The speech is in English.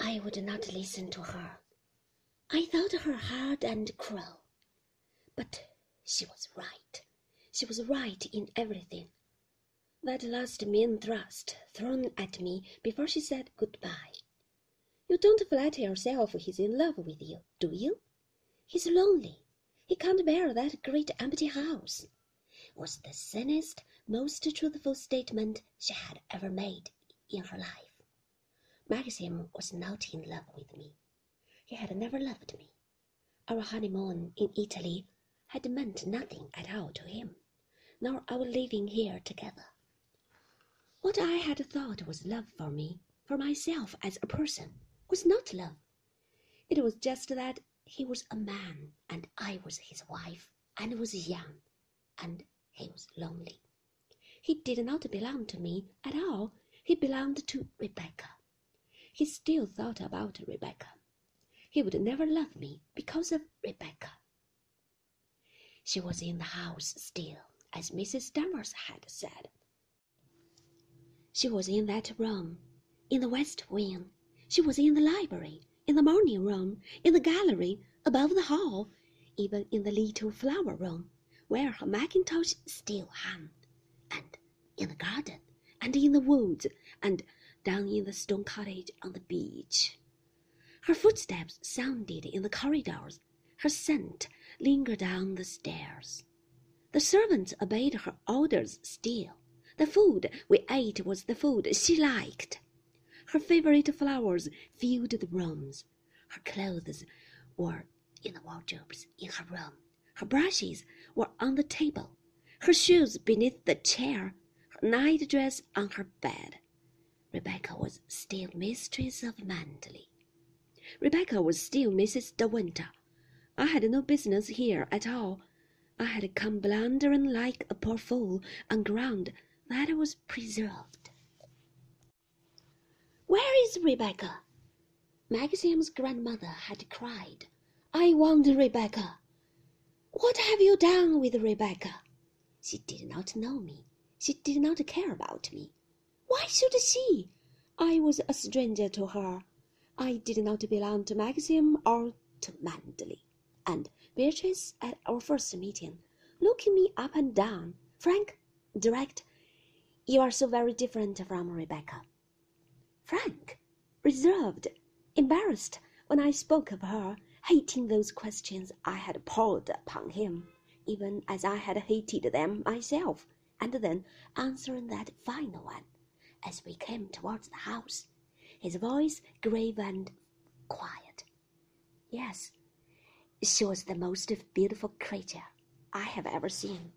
I would not listen to her. I thought her hard and cruel. But she was right. She was right in everything. That last mean thrust thrown at me before she said good-bye. You don't flatter yourself he's in love with you, do you? He's lonely. He can't bear that great empty house. Was the sanest, most truthful statement she had ever made in her life. Maxim was not in love with me. He had never loved me. Our honeymoon in Italy had meant nothing at all to him, nor our living here together. What I had thought was love for me, for myself as a person, was not love. It was just that he was a man, and I was his wife, and was young, and he was lonely. He did not belong to me at all. He belonged to Rebecca. He still thought about Rebecca. He would never love me because of Rebecca. She was in the house still, as Mrs. Danvers had said. She was in that room, in the west wing. She was in the library, in the morning room, in the gallery, above the hall, even in the little flower room, where her mackintosh still hung, and in the garden, and in the woods, and down in the stone cottage on the beach. Her footsteps sounded in the corridors. Her scent lingered down the stairs. The servants obeyed her orders still. The food we ate was the food she liked. Her favorite flowers filled the rooms. Her clothes were in the wardrobes in her room. Her brushes were on the table. Her shoes beneath the chair. Her night dress on her bed. Rebecca was still mistress of Manderley. Rebecca was still Mrs. De Winter. I had no business here at all. I had come blundering like a poor fool on ground that was preserved. Where is Rebecca? Maxim's grandmother had cried. I want Rebecca. What have you done with Rebecca? She did not know me. She did not care about me. Why should she? I was a stranger to her. I did not belong to Maxim or to Manderley. And Beatrice, at our first meeting, looking me up and down, frank, direct, you are so very different from Rebecca. Frank, reserved, embarrassed when I spoke of her, hating those questions I had poured upon him, even as I had hated them myself, and then answering that final one as we came towards the house, his voice grave and quiet. Yes, she was the most beautiful creature I have ever seen.